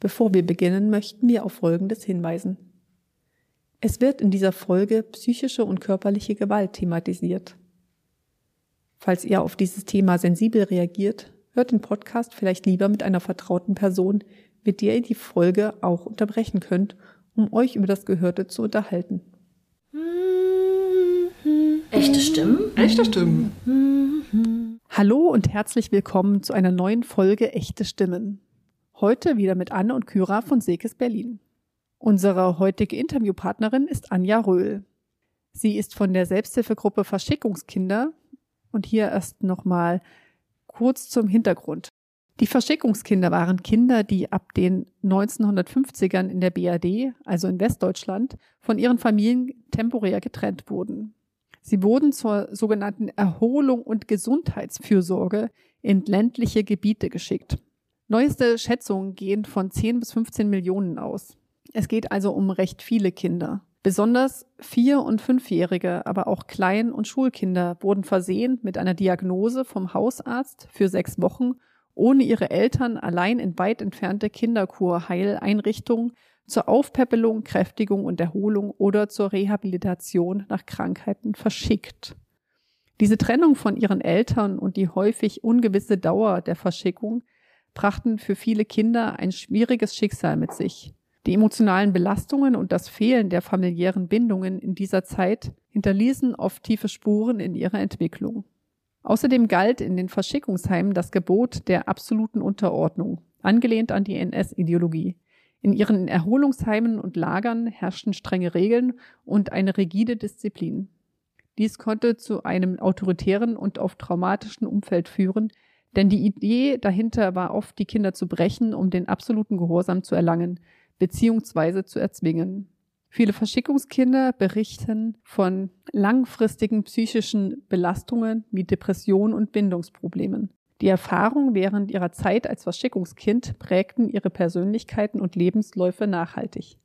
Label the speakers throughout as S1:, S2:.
S1: Bevor wir beginnen, möchten wir auf Folgendes hinweisen. Es wird in dieser Folge psychische und körperliche Gewalt thematisiert. Falls ihr auf dieses Thema sensibel reagiert, hört den Podcast vielleicht lieber mit einer vertrauten Person, mit der ihr die Folge auch unterbrechen könnt, um euch über das Gehörte zu unterhalten.
S2: Echte Stimmen?
S3: Echte Stimmen.
S1: Hallo und herzlich willkommen zu einer neuen Folge Echte Stimmen. Heute wieder mit Anne und Kyra von Sekes Berlin. Unsere heutige Interviewpartnerin ist Anja Röhl. Sie ist von der Selbsthilfegruppe Verschickungskinder und hier erst nochmal kurz zum Hintergrund. Die Verschickungskinder waren Kinder, die ab den 1950ern in der BRD, also in Westdeutschland, von ihren Familien temporär getrennt wurden. Sie wurden zur sogenannten Erholung und Gesundheitsfürsorge in ländliche Gebiete geschickt. Neueste Schätzungen gehen von 10 bis 15 Millionen aus. Es geht also um recht viele Kinder. Besonders Vier- und Fünfjährige, aber auch Klein- und Schulkinder wurden versehen mit einer Diagnose vom Hausarzt für sechs Wochen, ohne ihre Eltern allein in weit entfernte Kinderkurheileinrichtungen zur Aufpäppelung, Kräftigung und Erholung oder zur Rehabilitation nach Krankheiten verschickt. Diese Trennung von ihren Eltern und die häufig ungewisse Dauer der Verschickung brachten für viele Kinder ein schwieriges Schicksal mit sich. Die emotionalen Belastungen und das Fehlen der familiären Bindungen in dieser Zeit hinterließen oft tiefe Spuren in ihrer Entwicklung. Außerdem galt in den Verschickungsheimen das Gebot der absoluten Unterordnung, angelehnt an die NS-Ideologie. In ihren Erholungsheimen und Lagern herrschten strenge Regeln und eine rigide Disziplin. Dies konnte zu einem autoritären und oft traumatischen Umfeld führen, denn die Idee dahinter war oft, die Kinder zu brechen, um den absoluten Gehorsam zu erlangen, beziehungsweise zu erzwingen. Viele Verschickungskinder berichten von langfristigen psychischen Belastungen wie Depressionen und Bindungsproblemen. Die Erfahrungen während ihrer Zeit als Verschickungskind prägten ihre Persönlichkeiten und Lebensläufe nachhaltig.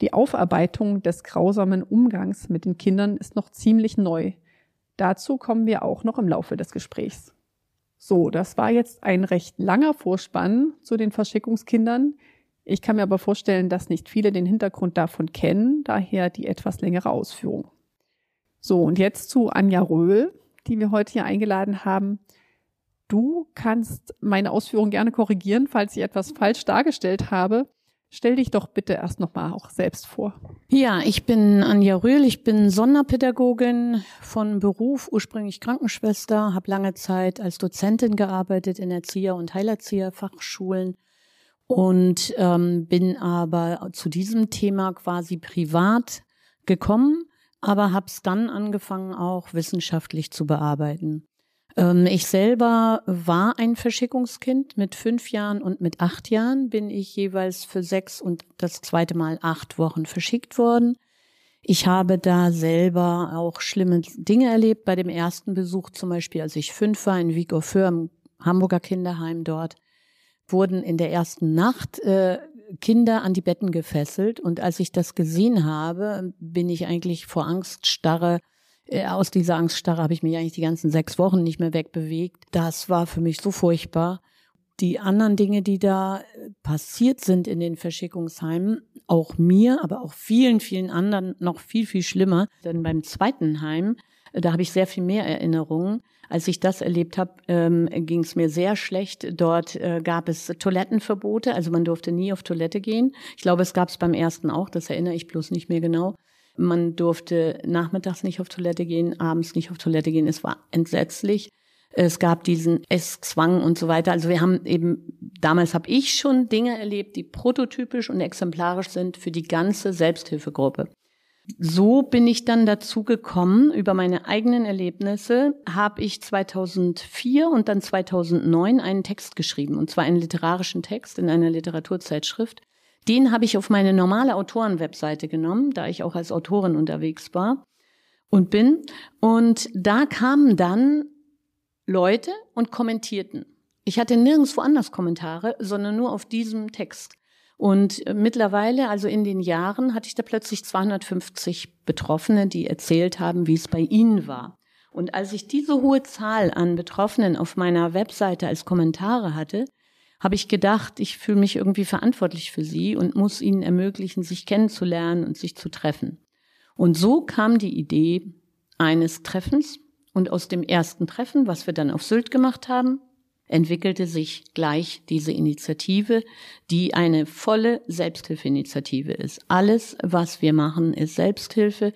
S1: Die Aufarbeitung des grausamen Umgangs mit den Kindern ist noch ziemlich neu. Dazu kommen wir auch noch im Laufe des Gesprächs. So, das war jetzt ein recht langer Vorspann zu den Verschickungskindern. Ich kann mir aber vorstellen, dass nicht viele den Hintergrund davon kennen, daher die etwas längere Ausführung. So, und jetzt zu Anja Röhl, die wir heute hier eingeladen haben. Du kannst meine Ausführungen gerne korrigieren, falls ich etwas falsch dargestellt habe. Stell dich doch bitte erst nochmal auch selbst vor.
S2: Ja, ich bin Anja Rühl, ich bin Sonderpädagogin von Beruf, ursprünglich Krankenschwester, habe lange Zeit als Dozentin gearbeitet in Erzieher- und Heilerzieherfachschulen und ähm, bin aber zu diesem Thema quasi privat gekommen, aber habe es dann angefangen auch wissenschaftlich zu bearbeiten. Ähm, ich selber war ein Verschickungskind. Mit fünf Jahren und mit acht Jahren bin ich jeweils für sechs und das zweite Mal acht Wochen verschickt worden. Ich habe da selber auch schlimme Dinge erlebt. Bei dem ersten Besuch zum Beispiel, als ich fünf war in Vigo für im Hamburger Kinderheim dort, wurden in der ersten Nacht äh, Kinder an die Betten gefesselt. Und als ich das gesehen habe, bin ich eigentlich vor Angst starre aus dieser Angststarre habe ich mich eigentlich die ganzen sechs Wochen nicht mehr wegbewegt. Das war für mich so furchtbar. Die anderen Dinge, die da äh, passiert sind in den Verschickungsheimen, auch mir, aber auch vielen, vielen anderen noch viel, viel schlimmer. Denn beim zweiten Heim, äh, da habe ich sehr viel mehr Erinnerungen. Als ich das erlebt habe, ähm, ging es mir sehr schlecht. Dort äh, gab es Toilettenverbote, also man durfte nie auf Toilette gehen. Ich glaube, es gab es beim ersten auch, das erinnere ich bloß nicht mehr genau. Man durfte nachmittags nicht auf Toilette gehen, abends nicht auf Toilette gehen. Es war entsetzlich. Es gab diesen Esszwang und so weiter. Also wir haben eben, damals habe ich schon Dinge erlebt, die prototypisch und exemplarisch sind für die ganze Selbsthilfegruppe. So bin ich dann dazu gekommen, über meine eigenen Erlebnisse habe ich 2004 und dann 2009 einen Text geschrieben, und zwar einen literarischen Text in einer Literaturzeitschrift, den habe ich auf meine normale Autorenwebseite genommen, da ich auch als Autorin unterwegs war und bin. Und da kamen dann Leute und kommentierten. Ich hatte nirgendwo anders Kommentare, sondern nur auf diesem Text. Und mittlerweile, also in den Jahren, hatte ich da plötzlich 250 Betroffene, die erzählt haben, wie es bei ihnen war. Und als ich diese hohe Zahl an Betroffenen auf meiner Webseite als Kommentare hatte, habe ich gedacht, ich fühle mich irgendwie verantwortlich für sie und muss ihnen ermöglichen, sich kennenzulernen und sich zu treffen. Und so kam die Idee eines Treffens und aus dem ersten Treffen, was wir dann auf Sylt gemacht haben, entwickelte sich gleich diese Initiative, die eine volle Selbsthilfeinitiative ist. Alles, was wir machen, ist Selbsthilfe.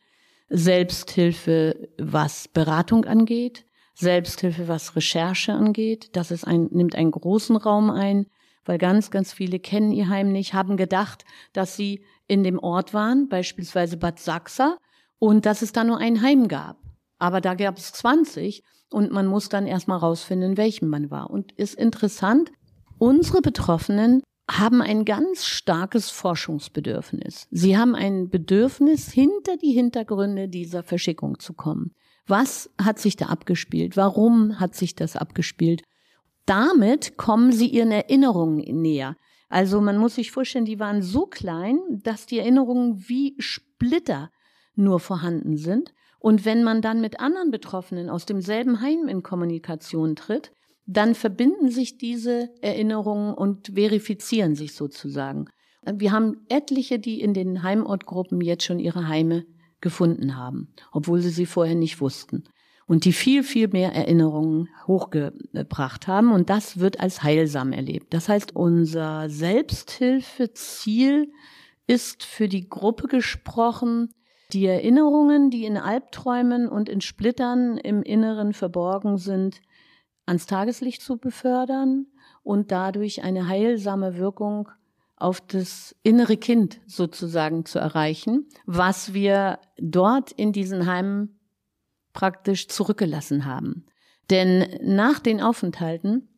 S2: Selbsthilfe, was Beratung angeht, Selbsthilfe, was Recherche angeht. Das ist ein, nimmt einen großen Raum ein, weil ganz, ganz viele kennen ihr Heim nicht, haben gedacht, dass sie in dem Ort waren, beispielsweise Bad Sachsa, und dass es da nur ein Heim gab. Aber da gab es 20 und man muss dann erstmal rausfinden, in welchem man war. Und ist interessant, unsere Betroffenen haben ein ganz starkes Forschungsbedürfnis. Sie haben ein Bedürfnis, hinter die Hintergründe dieser Verschickung zu kommen. Was hat sich da abgespielt? Warum hat sich das abgespielt? Damit kommen sie ihren Erinnerungen näher. Also man muss sich vorstellen, die waren so klein, dass die Erinnerungen wie Splitter nur vorhanden sind. Und wenn man dann mit anderen Betroffenen aus demselben Heim in Kommunikation tritt, dann verbinden sich diese Erinnerungen und verifizieren sich sozusagen. Wir haben etliche, die in den Heimortgruppen jetzt schon ihre Heime gefunden haben, obwohl sie sie vorher nicht wussten. Und die viel, viel mehr Erinnerungen hochgebracht haben. Und das wird als heilsam erlebt. Das heißt, unser Selbsthilfeziel ist für die Gruppe gesprochen, die Erinnerungen, die in Albträumen und in Splittern im Inneren verborgen sind, ans Tageslicht zu befördern und dadurch eine heilsame Wirkung auf das innere Kind sozusagen zu erreichen, was wir dort in diesen Heimen praktisch zurückgelassen haben. Denn nach den Aufenthalten,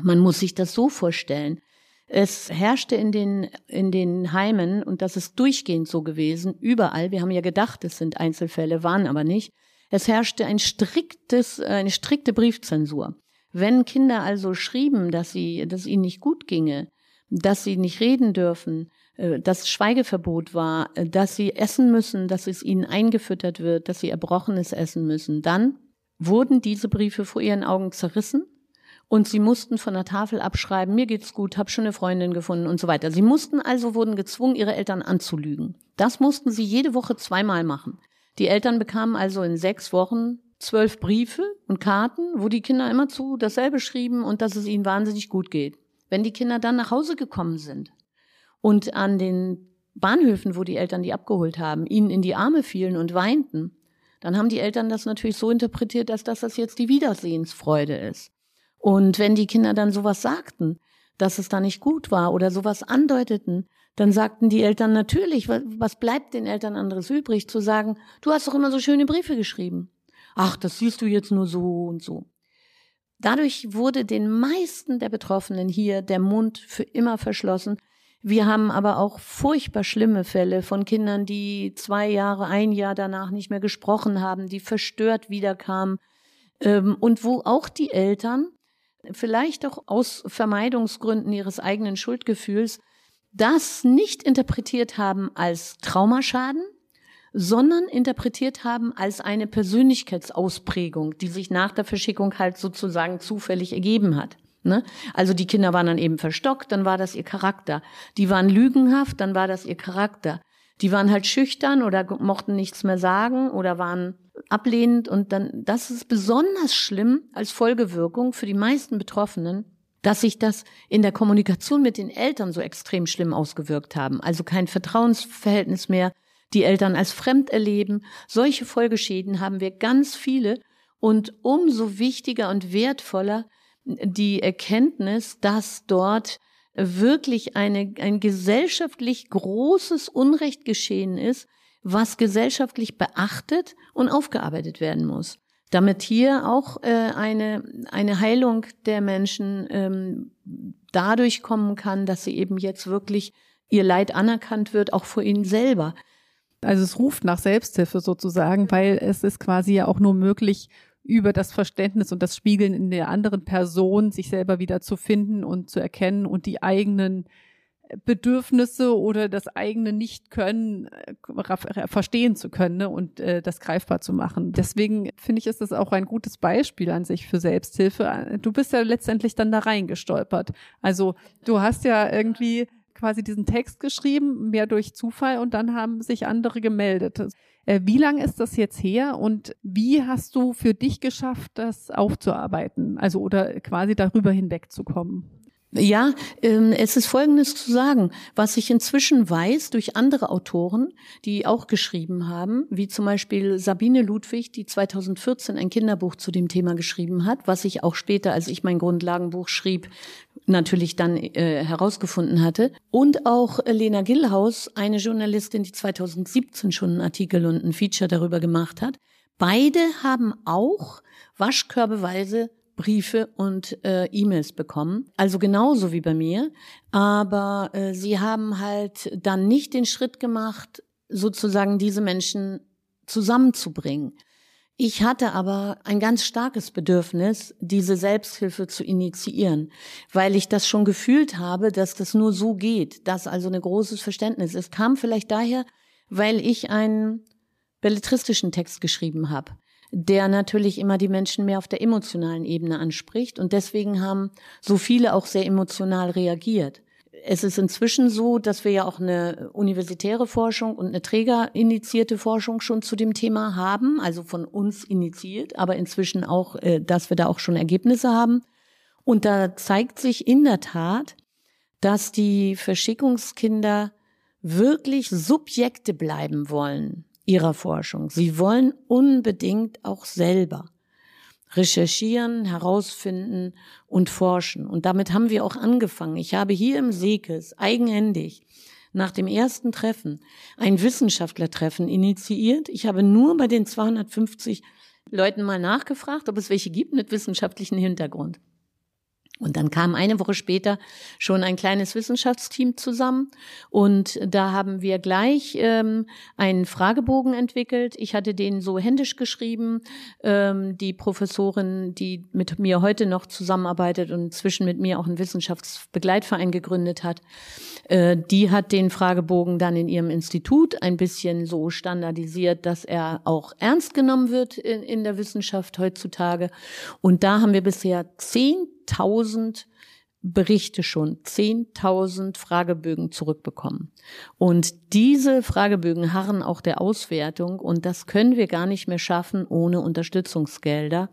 S2: man muss sich das so vorstellen, es herrschte in den, in den Heimen, und das ist durchgehend so gewesen, überall, wir haben ja gedacht, es sind Einzelfälle, waren aber nicht, es herrschte ein striktes, eine strikte Briefzensur. Wenn Kinder also schrieben, dass sie, dass ihnen nicht gut ginge, dass sie nicht reden dürfen, äh, dass Schweigeverbot war, äh, dass sie essen müssen, dass es ihnen eingefüttert wird, dass sie Erbrochenes essen müssen, dann wurden diese Briefe vor ihren Augen zerrissen und sie mussten von der Tafel abschreiben, mir geht's gut, hab schon eine Freundin gefunden und so weiter. Sie mussten also, wurden gezwungen, ihre Eltern anzulügen. Das mussten sie jede Woche zweimal machen. Die Eltern bekamen also in sechs Wochen zwölf Briefe und Karten, wo die Kinder immer zu dasselbe schrieben und dass es ihnen wahnsinnig gut geht. Wenn die Kinder dann nach Hause gekommen sind und an den Bahnhöfen, wo die Eltern die abgeholt haben, ihnen in die Arme fielen und weinten, dann haben die Eltern das natürlich so interpretiert, dass das jetzt die Wiedersehensfreude ist. Und wenn die Kinder dann sowas sagten, dass es da nicht gut war oder sowas andeuteten, dann sagten die Eltern natürlich, was bleibt den Eltern anderes übrig, zu sagen, du hast doch immer so schöne Briefe geschrieben. Ach, das siehst du jetzt nur so und so. Dadurch wurde den meisten der Betroffenen hier der Mund für immer verschlossen. Wir haben aber auch furchtbar schlimme Fälle von Kindern, die zwei Jahre, ein Jahr danach nicht mehr gesprochen haben, die verstört wiederkamen ähm, und wo auch die Eltern vielleicht auch aus Vermeidungsgründen ihres eigenen Schuldgefühls, das nicht interpretiert haben als Traumaschaden, sondern interpretiert haben als eine Persönlichkeitsausprägung, die sich nach der Verschickung halt sozusagen zufällig ergeben hat. Ne? Also die Kinder waren dann eben verstockt, dann war das ihr Charakter. Die waren lügenhaft, dann war das ihr Charakter. Die waren halt schüchtern oder mochten nichts mehr sagen oder waren ablehnend und dann, das ist besonders schlimm als Folgewirkung für die meisten Betroffenen, dass sich das in der Kommunikation mit den Eltern so extrem schlimm ausgewirkt haben. Also kein Vertrauensverhältnis mehr, die Eltern als fremd erleben. Solche Folgeschäden haben wir ganz viele und umso wichtiger und wertvoller die Erkenntnis, dass dort wirklich eine, ein gesellschaftlich großes Unrecht geschehen ist, was gesellschaftlich beachtet und aufgearbeitet werden muss. Damit hier auch äh, eine, eine Heilung der Menschen ähm, dadurch kommen kann, dass sie eben jetzt wirklich ihr Leid anerkannt wird, auch vor ihnen selber.
S1: Also es ruft nach Selbsthilfe sozusagen, weil es ist quasi ja auch nur möglich, über das Verständnis und das Spiegeln in der anderen Person sich selber wieder zu finden und zu erkennen und die eigenen Bedürfnisse oder das eigene Nicht-Können äh, verstehen zu können ne, und äh, das greifbar zu machen. Deswegen finde ich, ist das auch ein gutes Beispiel an sich für Selbsthilfe. Du bist ja letztendlich dann da reingestolpert. Also du hast ja irgendwie quasi diesen Text geschrieben, mehr durch Zufall und dann haben sich andere gemeldet. Äh, wie lange ist das jetzt her und wie hast du für dich geschafft, das aufzuarbeiten? Also oder quasi darüber hinwegzukommen?
S2: Ja, ähm, es ist Folgendes zu sagen, was ich inzwischen weiß durch andere Autoren, die auch geschrieben haben, wie zum Beispiel Sabine Ludwig, die 2014 ein Kinderbuch zu dem Thema geschrieben hat, was ich auch später, als ich mein Grundlagenbuch schrieb, natürlich dann äh, herausgefunden hatte. Und auch Lena Gillhaus, eine Journalistin, die 2017 schon einen Artikel und ein Feature darüber gemacht hat. Beide haben auch waschkörbeweise Briefe und äh, E-Mails bekommen. Also genauso wie bei mir. Aber äh, sie haben halt dann nicht den Schritt gemacht, sozusagen diese Menschen zusammenzubringen. Ich hatte aber ein ganz starkes Bedürfnis, diese Selbsthilfe zu initiieren, weil ich das schon gefühlt habe, dass das nur so geht, dass also ein großes Verständnis. Es kam vielleicht daher, weil ich einen belletristischen Text geschrieben habe der natürlich immer die Menschen mehr auf der emotionalen Ebene anspricht. Und deswegen haben so viele auch sehr emotional reagiert. Es ist inzwischen so, dass wir ja auch eine universitäre Forschung und eine trägerinitiierte Forschung schon zu dem Thema haben, also von uns initiiert, aber inzwischen auch, äh, dass wir da auch schon Ergebnisse haben. Und da zeigt sich in der Tat, dass die Verschickungskinder wirklich Subjekte bleiben wollen ihrer Forschung. Sie wollen unbedingt auch selber recherchieren, herausfinden und forschen. Und damit haben wir auch angefangen. Ich habe hier im Seekes eigenhändig nach dem ersten Treffen ein Wissenschaftlertreffen initiiert. Ich habe nur bei den 250 Leuten mal nachgefragt, ob es welche gibt mit wissenschaftlichen Hintergrund. Und dann kam eine Woche später schon ein kleines Wissenschaftsteam zusammen und da haben wir gleich ähm, einen Fragebogen entwickelt. Ich hatte den so händisch geschrieben. Ähm, die Professorin, die mit mir heute noch zusammenarbeitet und inzwischen mit mir auch einen Wissenschaftsbegleitverein gegründet hat, äh, die hat den Fragebogen dann in ihrem Institut ein bisschen so standardisiert, dass er auch ernst genommen wird in, in der Wissenschaft heutzutage. Und da haben wir bisher zehn 10.000 Berichte schon, 10.000 Fragebögen zurückbekommen. Und diese Fragebögen harren auch der Auswertung und das können wir gar nicht mehr schaffen ohne Unterstützungsgelder.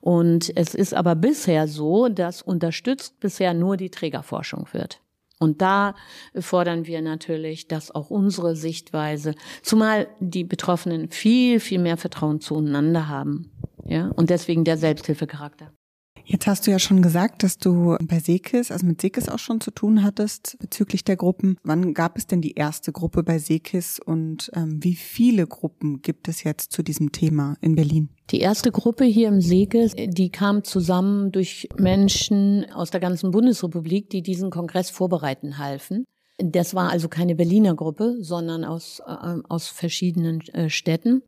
S2: Und es ist aber bisher so, dass unterstützt bisher nur die Trägerforschung wird. Und da fordern wir natürlich, dass auch unsere Sichtweise, zumal die Betroffenen viel, viel mehr Vertrauen zueinander haben. Ja, und deswegen der Selbsthilfecharakter.
S3: Jetzt hast du ja schon gesagt, dass du bei Sekis, also mit Sekis auch schon zu tun hattest bezüglich der Gruppen. Wann gab es denn die erste Gruppe bei Sekis und ähm, wie viele Gruppen gibt es jetzt zu diesem Thema in Berlin?
S2: Die erste Gruppe hier im Sekis, die kam zusammen durch Menschen aus der ganzen Bundesrepublik, die diesen Kongress vorbereiten halfen. Das war also keine Berliner Gruppe, sondern aus, äh, aus verschiedenen äh, Städten.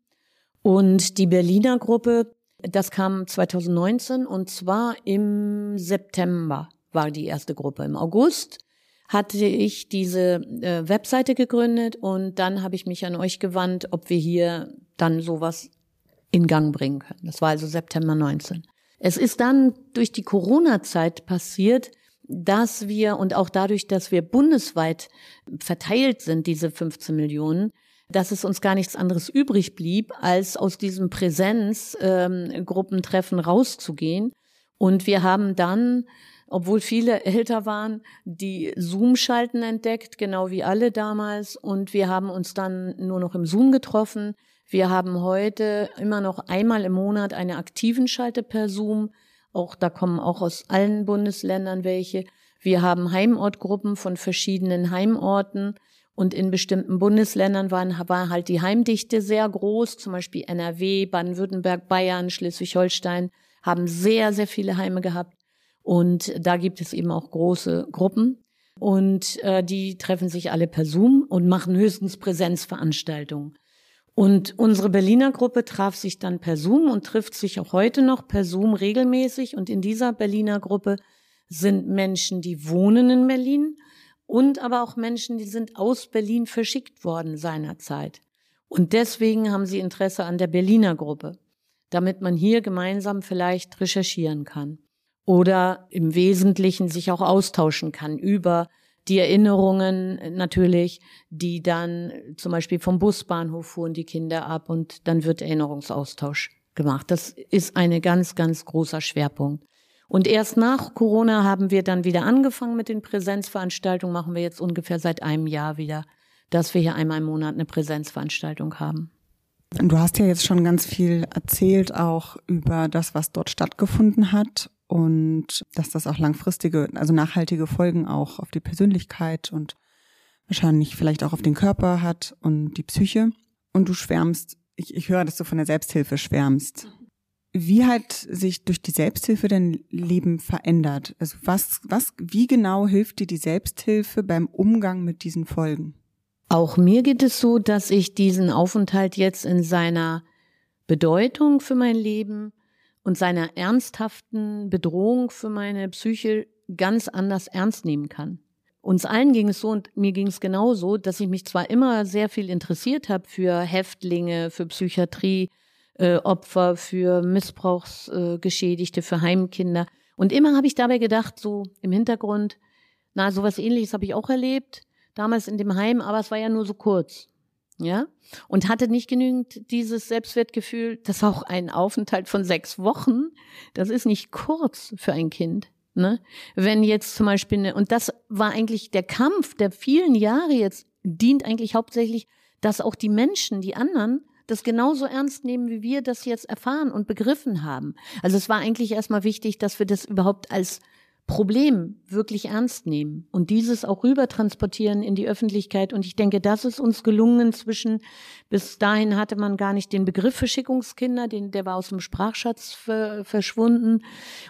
S2: Und die Berliner Gruppe das kam 2019 und zwar im September war die erste Gruppe. Im August hatte ich diese äh, Webseite gegründet und dann habe ich mich an euch gewandt, ob wir hier dann sowas in Gang bringen können. Das war also September 19. Es ist dann durch die Corona-Zeit passiert, dass wir und auch dadurch, dass wir bundesweit verteilt sind, diese 15 Millionen, dass es uns gar nichts anderes übrig blieb, als aus diesem Präsenzgruppentreffen ähm, rauszugehen. Und wir haben dann, obwohl viele älter waren, die Zoom-Schalten entdeckt, genau wie alle damals. Und wir haben uns dann nur noch im Zoom getroffen. Wir haben heute immer noch einmal im Monat eine aktiven Schalte per Zoom. Auch da kommen auch aus allen Bundesländern welche. Wir haben Heimortgruppen von verschiedenen Heimorten. Und in bestimmten Bundesländern waren, war halt die Heimdichte sehr groß, zum Beispiel NRW, Baden-Württemberg, Bayern, Schleswig-Holstein haben sehr, sehr viele Heime gehabt. Und da gibt es eben auch große Gruppen. Und äh, die treffen sich alle per Zoom und machen höchstens Präsenzveranstaltungen. Und unsere Berliner Gruppe traf sich dann per Zoom und trifft sich auch heute noch per Zoom regelmäßig. Und in dieser Berliner Gruppe sind Menschen, die wohnen in Berlin und aber auch Menschen, die sind aus Berlin verschickt worden seinerzeit. Und deswegen haben sie Interesse an der Berliner Gruppe, damit man hier gemeinsam vielleicht recherchieren kann oder im Wesentlichen sich auch austauschen kann über die Erinnerungen natürlich, die dann zum Beispiel vom Busbahnhof fuhren die Kinder ab und dann wird Erinnerungsaustausch gemacht. Das ist ein ganz, ganz großer Schwerpunkt. Und erst nach Corona haben wir dann wieder angefangen mit den Präsenzveranstaltungen, machen wir jetzt ungefähr seit einem Jahr wieder, dass wir hier einmal im Monat eine Präsenzveranstaltung haben.
S3: Du hast ja jetzt schon ganz viel erzählt, auch über das, was dort stattgefunden hat und dass das auch langfristige, also nachhaltige Folgen auch auf die Persönlichkeit und wahrscheinlich vielleicht auch auf den Körper hat und die Psyche. Und du schwärmst, ich, ich höre, dass du von der Selbsthilfe schwärmst. Wie hat sich durch die Selbsthilfe dein Leben verändert? Also was, was, wie genau hilft dir die Selbsthilfe beim Umgang mit diesen Folgen?
S2: Auch mir geht es so, dass ich diesen Aufenthalt jetzt in seiner Bedeutung für mein Leben und seiner ernsthaften Bedrohung für meine Psyche ganz anders ernst nehmen kann. Uns allen ging es so und mir ging es genauso, dass ich mich zwar immer sehr viel interessiert habe für Häftlinge, für Psychiatrie, äh, Opfer, für Missbrauchsgeschädigte, äh, für Heimkinder. Und immer habe ich dabei gedacht, so im Hintergrund, na, sowas ähnliches habe ich auch erlebt, damals in dem Heim, aber es war ja nur so kurz ja, und hatte nicht genügend dieses Selbstwertgefühl, das auch ein Aufenthalt von sechs Wochen, das ist nicht kurz für ein Kind. Ne? Wenn jetzt zum Beispiel, eine, und das war eigentlich der Kampf der vielen Jahre jetzt, dient eigentlich hauptsächlich, dass auch die Menschen, die anderen, das genauso ernst nehmen, wie wir das jetzt erfahren und begriffen haben. Also es war eigentlich erstmal wichtig, dass wir das überhaupt als Problem wirklich ernst nehmen und dieses auch rüber transportieren in die Öffentlichkeit. Und ich denke, das ist uns gelungen zwischen, bis dahin hatte man gar nicht den Begriff Verschickungskinder, den, der war aus dem Sprachschatz ver, verschwunden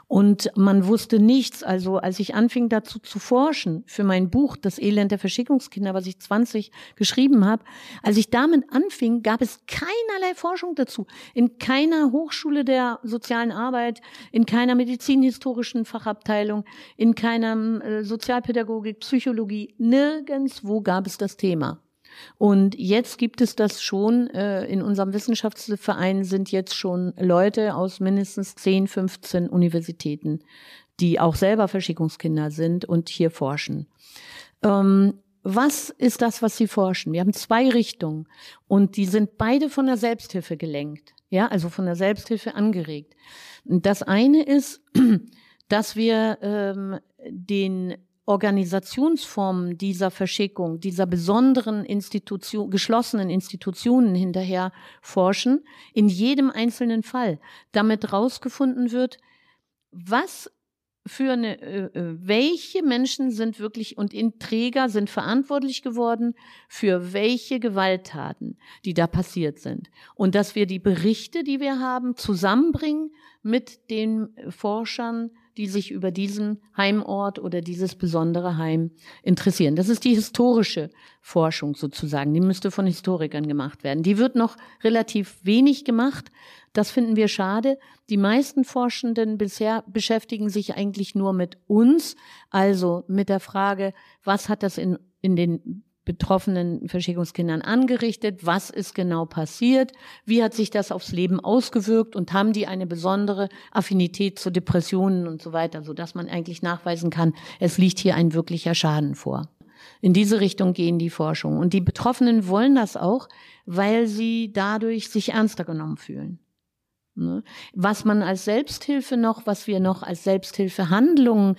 S2: und man wusste nichts. Also als ich anfing dazu zu forschen für mein Buch Das Elend der Verschickungskinder, was ich 20 geschrieben habe, als ich damit anfing, gab es keinerlei Forschung dazu. In keiner Hochschule der sozialen Arbeit, in keiner medizinhistorischen Fachabteilung, in keiner äh, Sozialpädagogik, Psychologie, nirgendswo gab es das Thema. Und jetzt gibt es das schon, äh, in unserem Wissenschaftsverein sind jetzt schon Leute aus mindestens 10, 15 Universitäten, die auch selber Verschickungskinder sind und hier forschen. Ähm, was ist das, was sie forschen? Wir haben zwei Richtungen und die sind beide von der Selbsthilfe gelenkt. Ja, also von der Selbsthilfe angeregt. Das eine ist, dass wir ähm, den Organisationsformen dieser Verschickung, dieser besonderen Institution, geschlossenen Institutionen hinterher forschen, in jedem einzelnen Fall, damit rausgefunden wird, was für eine, äh, äh welche Menschen sind wirklich und in Träger sind verantwortlich geworden für welche Gewalttaten, die da passiert sind. Und dass wir die Berichte, die wir haben, zusammenbringen mit den Forschern, die sich über diesen Heimort oder dieses besondere Heim interessieren. Das ist die historische Forschung sozusagen. Die müsste von Historikern gemacht werden. Die wird noch relativ wenig gemacht. Das finden wir schade. Die meisten Forschenden bisher beschäftigen sich eigentlich nur mit uns, also mit der Frage, was hat das in, in den betroffenen Verschickungskindern angerichtet? Was ist genau passiert? Wie hat sich das aufs Leben ausgewirkt? Und haben die eine besondere Affinität zu Depressionen und so weiter, sodass man eigentlich nachweisen kann, es liegt hier ein wirklicher Schaden vor. In diese Richtung gehen die Forschungen. Und die Betroffenen wollen das auch, weil sie dadurch sich ernster genommen fühlen. Ne? Was man als Selbsthilfe noch, was wir noch als Selbsthilfehandlungen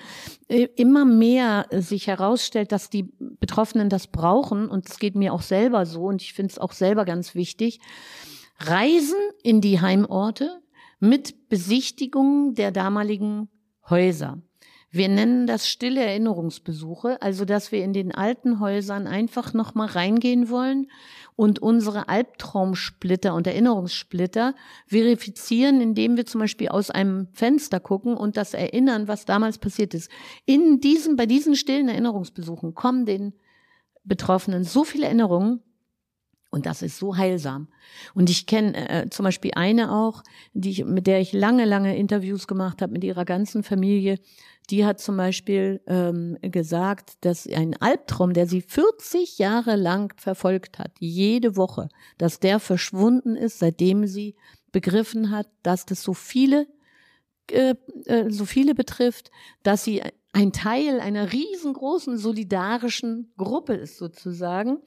S2: äh, immer mehr äh, sich herausstellt, dass die Betroffenen das brauchen, und es geht mir auch selber so, und ich finde es auch selber ganz wichtig, Reisen in die Heimorte mit Besichtigungen der damaligen Häuser. Wir nennen das stille Erinnerungsbesuche, also dass wir in den alten Häusern einfach noch mal reingehen wollen und unsere Albtraumsplitter und Erinnerungssplitter verifizieren, indem wir zum Beispiel aus einem Fenster gucken und das erinnern, was damals passiert ist. In diesen, bei diesen stillen Erinnerungsbesuchen kommen den Betroffenen so viele Erinnerungen Und das ist so heilsam. Und ich kenne äh, zum Beispiel eine auch, die ich, mit der ich lange, lange Interviews gemacht habe mit ihrer ganzen Familie. Die hat zum Beispiel ähm, gesagt, dass ein Albtraum, der sie 40 Jahre lang verfolgt hat, jede Woche, dass der verschwunden ist, seitdem sie begriffen hat, dass das so viele äh, äh, so viele betrifft, dass sie ein Teil einer riesengroßen solidarischen Gruppe ist sozusagen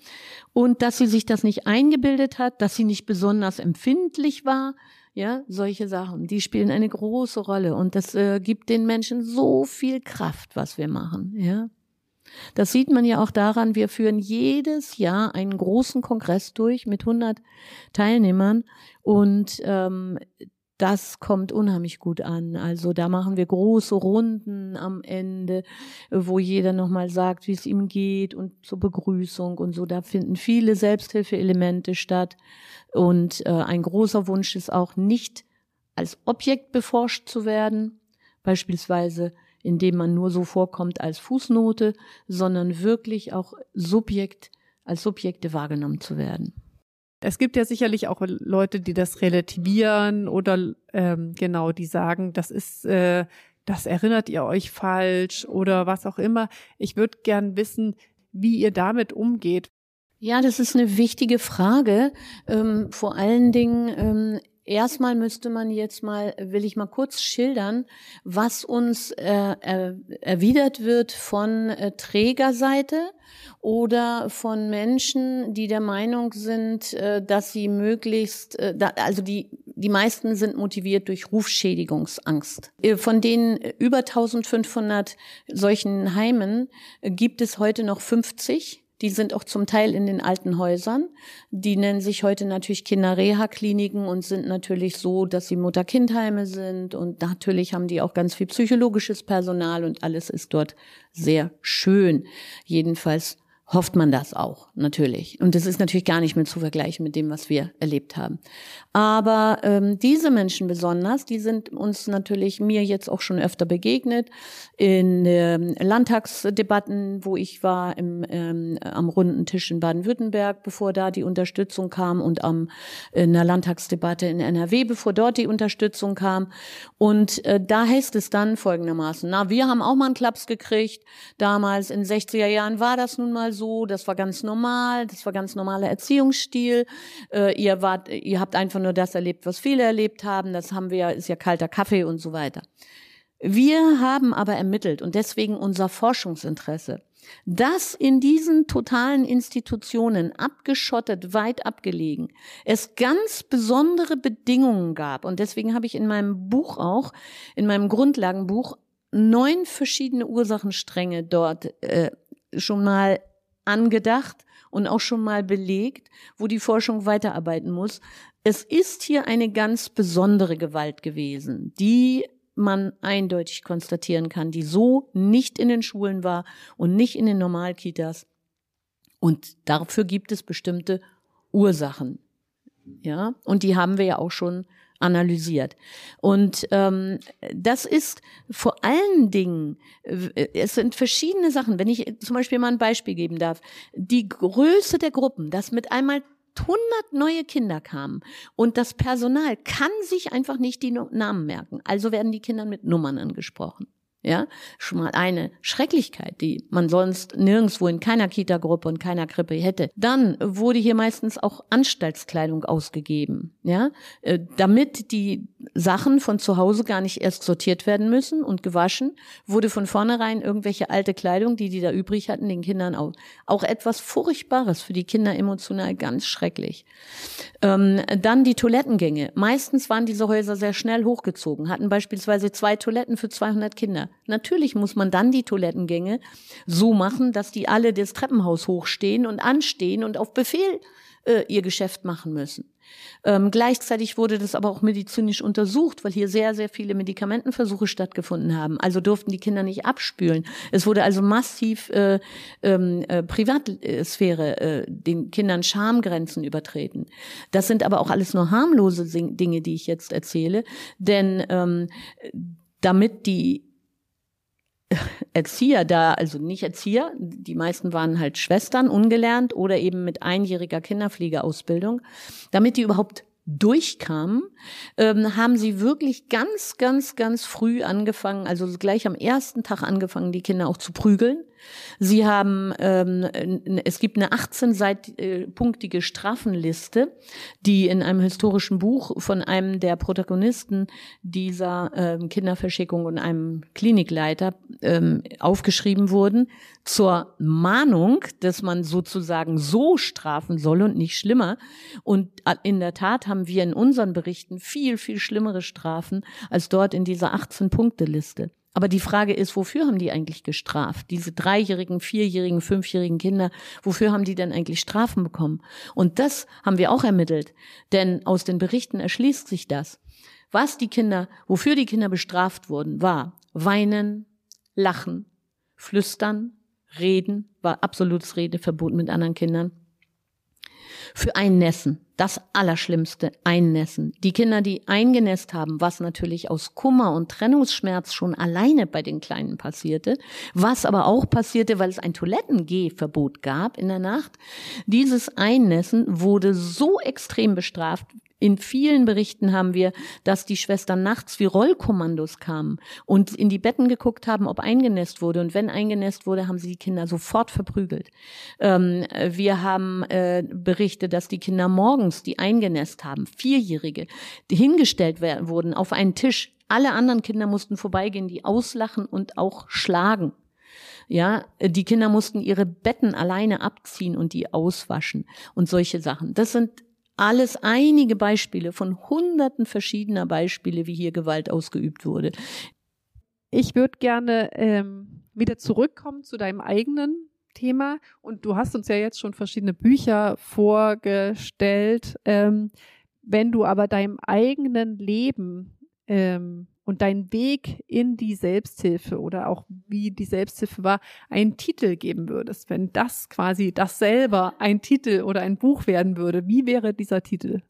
S2: und dass sie sich das nicht eingebildet hat, dass sie nicht besonders empfindlich war, ja, solche Sachen, die spielen eine große Rolle und das äh, gibt den Menschen so viel Kraft, was wir machen, ja. Das sieht man ja auch daran, wir führen jedes Jahr einen großen Kongress durch mit 100 Teilnehmern und ähm, das kommt unheimlich gut an. Also da machen wir große Runden am Ende, wo jeder nochmal sagt, wie es ihm geht und zur Begrüßung und so. Da finden viele Selbsthilfeelemente statt. Und äh, ein großer Wunsch ist auch nicht als Objekt beforscht zu werden, beispielsweise indem man nur so vorkommt als Fußnote, sondern wirklich auch Subjekt als Subjekte wahrgenommen zu werden.
S1: Es gibt ja sicherlich auch Leute, die das relativieren oder ähm, genau, die sagen, das ist, äh, das erinnert ihr euch falsch oder was auch immer. Ich würde gern wissen, wie ihr damit umgeht.
S2: Ja, das ist eine wichtige Frage. Ähm, vor allen Dingen ähm, Erstmal müsste man jetzt mal, will ich mal kurz schildern, was uns äh, er, erwidert wird von äh, Trägerseite oder von Menschen, die der Meinung sind, äh, dass sie möglichst, äh, da, also die, die meisten sind motiviert durch Rufschädigungsangst. Äh, von den über 1500 solchen Heimen äh, gibt es heute noch 50 die sind auch zum Teil in den alten Häusern. Die nennen sich heute natürlich Kinderreha-Kliniken und sind natürlich so, dass sie Mutter-Kind-Heime sind. Und natürlich haben die auch ganz viel psychologisches Personal und alles ist dort sehr schön. Jedenfalls hofft man das auch, natürlich. Und das ist natürlich gar nicht mehr zu vergleichen mit dem, was wir erlebt haben. Aber ähm, diese Menschen besonders, die sind uns natürlich mir jetzt auch schon öfter begegnet in ähm, Landtagsdebatten, wo ich war im, ähm, am runden Tisch in Baden-Württemberg, bevor da die Unterstützung kam und am in der Landtagsdebatte in NRW, bevor dort die Unterstützung kam. Und äh, da heißt es dann folgendermaßen: Na, wir haben auch mal einen Klaps gekriegt. Damals in 60er Jahren war das nun mal so. Das war ganz normal. Das war ganz normaler Erziehungsstil. Äh, ihr wart, ihr habt einfach nur das erlebt, was viele erlebt haben. Das haben wir, ist ja kalter Kaffee und so weiter. Wir haben aber ermittelt und deswegen unser Forschungsinteresse, dass in diesen totalen Institutionen abgeschottet, weit abgelegen, es ganz besondere Bedingungen gab. Und deswegen habe ich in meinem Buch auch, in meinem Grundlagenbuch, neun verschiedene Ursachenstränge dort äh, schon mal angedacht und auch schon mal belegt, wo die Forschung weiterarbeiten muss. Es ist hier eine ganz besondere Gewalt gewesen, die man eindeutig konstatieren kann, die so nicht in den Schulen war und nicht in den Normalkitas. Und dafür gibt es bestimmte Ursachen. Ja, und die haben wir ja auch schon analysiert. Und ähm, das ist vor allen Dingen, äh, es sind verschiedene Sachen. Wenn ich zum Beispiel mal ein Beispiel geben darf, die Größe der Gruppen, dass mit einmal 100 neue Kinder kamen und das Personal kann sich einfach nicht die Namen merken. Also werden die Kinder mit Nummern angesprochen. Ja, schon mal eine Schrecklichkeit, die man sonst nirgendwo in keiner Kita-Gruppe und keiner Krippe hätte. Dann wurde hier meistens auch Anstaltskleidung ausgegeben, ja, äh, damit die Sachen von zu Hause gar nicht erst sortiert werden müssen und gewaschen, wurde von vornherein irgendwelche alte Kleidung, die die da übrig hatten, den Kindern auch. Auch etwas Furchtbares für die Kinder emotional ganz schrecklich. Ähm, dann die Toilettengänge. Meistens waren diese Häuser sehr schnell hochgezogen, hatten beispielsweise zwei Toiletten für 200 Kinder. Natürlich muss man dann die Toilettengänge so machen, dass die alle das Treppenhaus hochstehen und anstehen und auf Befehl äh, ihr Geschäft machen müssen. Ähm, gleichzeitig wurde das aber auch medizinisch untersucht, weil hier sehr, sehr viele Medikamentenversuche stattgefunden haben. Also durften die Kinder nicht abspülen. Es wurde also massiv äh, ähm, äh, Privatsphäre äh, den Kindern Schamgrenzen übertreten. Das sind aber auch alles nur harmlose Dinge, die ich jetzt erzähle, denn ähm, damit die Erzieher da, also nicht Erzieher, die meisten waren halt Schwestern, ungelernt oder eben mit einjähriger Kinderpflegeausbildung, damit die überhaupt durchkamen, ähm, haben sie wirklich ganz, ganz, ganz früh angefangen, also gleich am ersten Tag angefangen, die Kinder auch zu prügeln. Sie haben, ähm, es gibt eine 18-punktige Strafenliste, die in einem historischen Buch von einem der Protagonisten dieser ähm, Kinderverschickung und einem Klinikleiter ähm, aufgeschrieben wurden, zur Mahnung, dass man sozusagen so strafen soll und nicht schlimmer. Und in der Tat haben wir in unseren Berichten viel, viel schlimmere Strafen als dort in dieser 18-Punkte-Liste. Aber die Frage ist, wofür haben die eigentlich gestraft? Diese dreijährigen, vierjährigen, fünfjährigen Kinder, wofür haben die denn eigentlich Strafen bekommen? Und das haben wir auch ermittelt. Denn aus den Berichten erschließt sich das. Was die Kinder, wofür die Kinder bestraft wurden, war weinen, lachen, flüstern, reden, war absolutes Redeverbot mit anderen Kindern, für Einnässen. Das Allerschlimmste, Einnässen. Die Kinder, die eingenässt haben, was natürlich aus Kummer und Trennungsschmerz schon alleine bei den Kleinen passierte, was aber auch passierte, weil es ein Toilettengehverbot gab in der Nacht. Dieses Einnässen wurde so extrem bestraft, in vielen Berichten haben wir, dass die Schwestern nachts wie Rollkommandos kamen und in die Betten geguckt haben, ob eingenässt wurde. Und wenn eingenässt wurde, haben sie die Kinder sofort verprügelt. Ähm, wir haben äh, Berichte, dass die Kinder morgens, die eingenässt haben, Vierjährige, die hingestellt werden, wurden auf einen Tisch. Alle anderen Kinder mussten vorbeigehen, die auslachen und auch schlagen. Ja, die Kinder mussten ihre Betten alleine abziehen und die auswaschen und solche Sachen. Das sind alles einige Beispiele von hunderten verschiedener Beispiele, wie hier Gewalt ausgeübt wurde.
S1: Ich würde gerne ähm, wieder zurückkommen zu deinem eigenen Thema. Und du hast uns ja jetzt schon verschiedene Bücher vorgestellt. Ähm, wenn du aber deinem eigenen Leben ähm, und deinen Weg in die Selbsthilfe oder auch wie die Selbsthilfe war, einen Titel geben würdest, wenn das quasi das selber ein Titel oder ein Buch werden würde, wie wäre dieser Titel?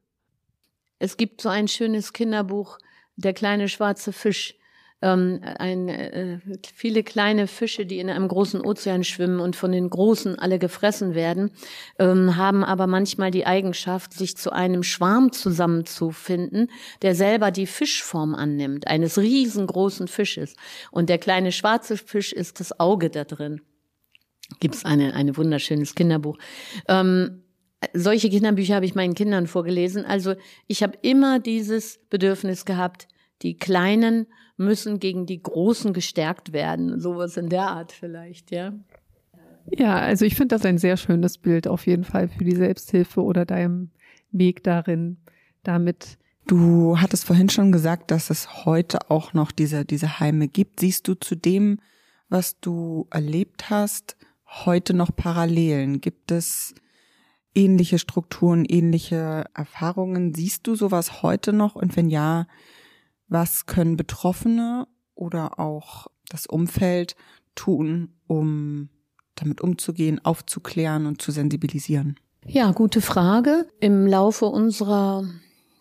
S2: Es gibt so ein schönes Kinderbuch, Der kleine schwarze Fisch ähm, ein, äh, viele kleine Fische, die in einem großen Ozean schwimmen und von den großen alle gefressen werden, ähm, haben aber manchmal die Eigenschaft, sich zu einem Schwarm zusammenzufinden, der selber die Fischform annimmt, eines riesengroßen Fisches. Und der kleine schwarze Fisch ist das Auge da drin. Gibt's eine, eine wunderschönes Kinderbuch. Ähm, solche Kinderbücher habe ich meinen Kindern vorgelesen. Also ich habe immer dieses Bedürfnis gehabt, die Kleinen müssen gegen die Großen gestärkt werden. Sowas in der Art vielleicht, ja.
S1: Ja, also ich finde das ein sehr schönes Bild auf jeden Fall für die Selbsthilfe oder deinem Weg darin, damit
S3: Du hattest vorhin schon gesagt, dass es heute auch noch diese, diese Heime gibt. Siehst du zu dem, was du erlebt hast, heute noch Parallelen? Gibt es ähnliche Strukturen, ähnliche Erfahrungen? Siehst du sowas heute noch? Und wenn ja, was können Betroffene oder auch das Umfeld tun, um damit umzugehen, aufzuklären und zu sensibilisieren?
S2: Ja, gute Frage. Im Laufe unserer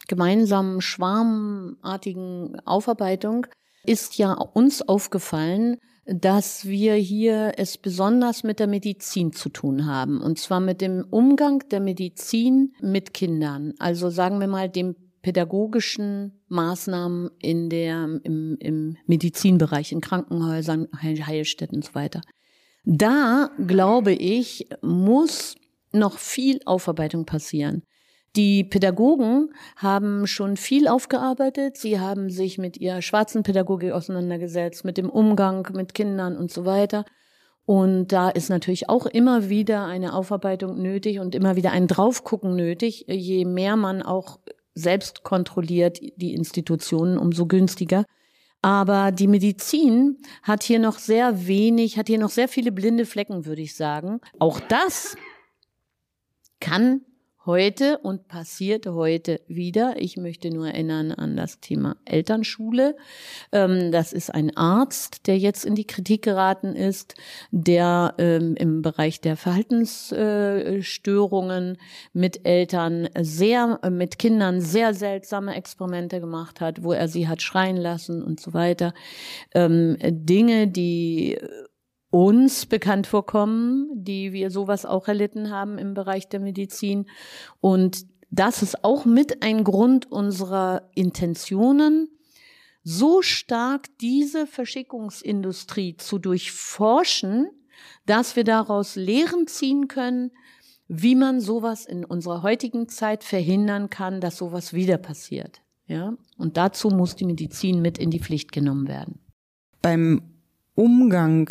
S2: gemeinsamen schwarmartigen Aufarbeitung ist ja uns aufgefallen, dass wir hier es besonders mit der Medizin zu tun haben. Und zwar mit dem Umgang der Medizin mit Kindern. Also sagen wir mal dem pädagogischen Maßnahmen in der, im, im Medizinbereich, in Krankenhäusern, Heilstätten und so weiter. Da, glaube ich, muss noch viel Aufarbeitung passieren. Die Pädagogen haben schon viel aufgearbeitet. Sie haben sich mit ihrer schwarzen Pädagogik auseinandergesetzt, mit dem Umgang mit Kindern und so weiter. Und da ist natürlich auch immer wieder eine Aufarbeitung nötig und immer wieder ein Draufgucken nötig, je mehr man auch selbst kontrolliert die Institutionen, umso günstiger. Aber die Medizin hat hier noch sehr wenig, hat hier noch sehr viele blinde Flecken, würde ich sagen. Auch das kann heute und passiert heute wieder. Ich möchte nur erinnern an das Thema Elternschule. Ähm, das ist ein Arzt, der jetzt in die Kritik geraten ist, der ähm, im Bereich der Verhaltensstörungen mit Eltern sehr, mit Kindern sehr seltsame Experimente gemacht hat, wo er sie hat schreien lassen und so weiter. Ähm, Dinge, die uns bekannt vorkommen, die wir sowas auch erlitten haben im Bereich der Medizin. Und das ist auch mit ein Grund unserer Intentionen, so stark diese Verschickungsindustrie zu durchforschen, dass wir daraus Lehren ziehen können, wie man sowas in unserer heutigen Zeit verhindern kann, dass sowas wieder passiert. Ja? Und dazu muss die Medizin mit in die Pflicht genommen werden.
S3: Beim Umgang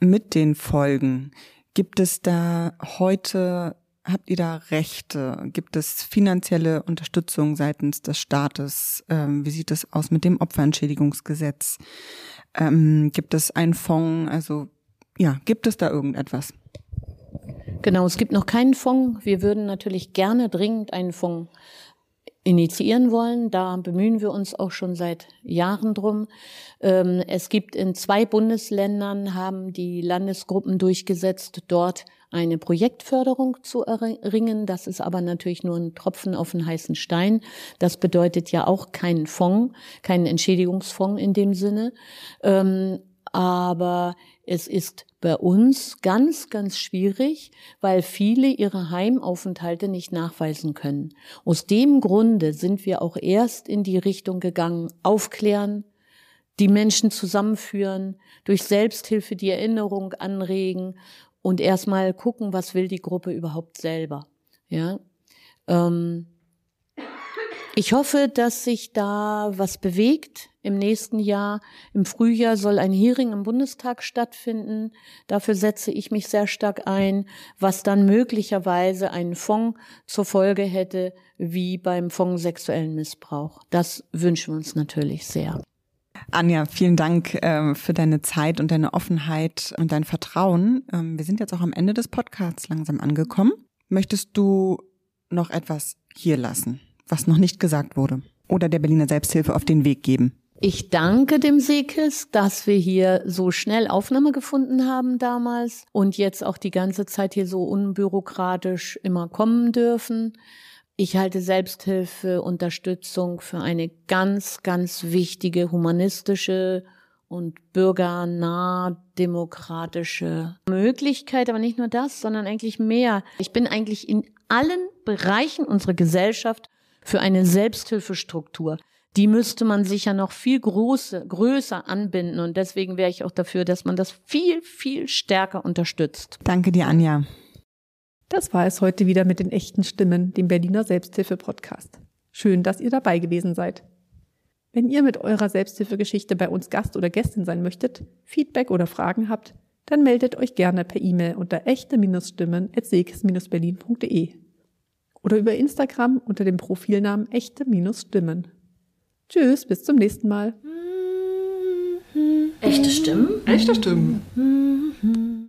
S3: mit den Folgen. Gibt es da heute, habt ihr da Rechte? Gibt es finanzielle Unterstützung seitens des Staates? Ähm, wie sieht es aus mit dem Opferentschädigungsgesetz? Ähm, gibt es einen Fonds? Also ja, gibt es da irgendetwas?
S2: Genau, es gibt noch keinen Fonds. Wir würden natürlich gerne dringend einen Fonds initiieren wollen. Da bemühen wir uns auch schon seit Jahren drum. Ähm, es gibt in zwei Bundesländern, haben die Landesgruppen durchgesetzt, dort eine Projektförderung zu erringen. Das ist aber natürlich nur ein Tropfen auf den heißen Stein. Das bedeutet ja auch keinen Fonds, keinen Entschädigungsfonds in dem Sinne. Aber es ist bei uns ganz, ganz schwierig, weil viele ihre Heimaufenthalte nicht nachweisen können. Aus dem Grunde sind wir auch erst in die Richtung gegangen, aufklären, die Menschen zusammenführen, durch Selbsthilfe die Erinnerung anregen und erstmal gucken, was will die Gruppe überhaupt selber. Ja. Ähm, ich hoffe, dass sich da was bewegt im nächsten Jahr. Im Frühjahr soll ein Hearing im Bundestag stattfinden. Dafür setze ich mich sehr stark ein, was dann möglicherweise einen Fonds zur Folge hätte, wie beim Fonds sexuellen Missbrauch. Das wünschen wir uns natürlich sehr.
S3: Anja, vielen Dank äh, für deine Zeit und deine Offenheit und dein Vertrauen. Ähm, wir sind jetzt auch am Ende des Podcasts langsam angekommen. Möchtest du noch etwas hier lassen, was noch nicht gesagt wurde? Oder der Berliner Selbsthilfe auf den Weg geben?
S2: Ich danke dem Sekis, dass wir hier so schnell Aufnahme gefunden haben damals und jetzt auch die ganze Zeit hier so unbürokratisch immer kommen dürfen. Ich halte Selbsthilfe, Unterstützung für eine ganz, ganz wichtige humanistische und bürgernah demokratische Möglichkeit, aber nicht nur das, sondern eigentlich mehr. Ich bin eigentlich in allen Bereichen unserer Gesellschaft für eine Selbsthilfestruktur die müsste man sicher noch viel große, größer anbinden. Und deswegen wäre ich auch dafür, dass man das viel, viel stärker unterstützt.
S3: Danke dir, Anja.
S1: Das war es heute wieder mit den echten Stimmen, dem Berliner Selbsthilfe-Podcast. Schön, dass ihr dabei gewesen seid. Wenn ihr mit eurer Selbsthilfegeschichte bei uns Gast oder Gästin sein möchtet, Feedback oder Fragen habt, dann meldet euch gerne per E-Mail unter echte-stimmen.sekes-berlin.de oder über Instagram unter dem Profilnamen echte-stimmen. Tschüss, bis zum nächsten Mal.
S2: Echte Stimmen?
S1: Echte Stimmen.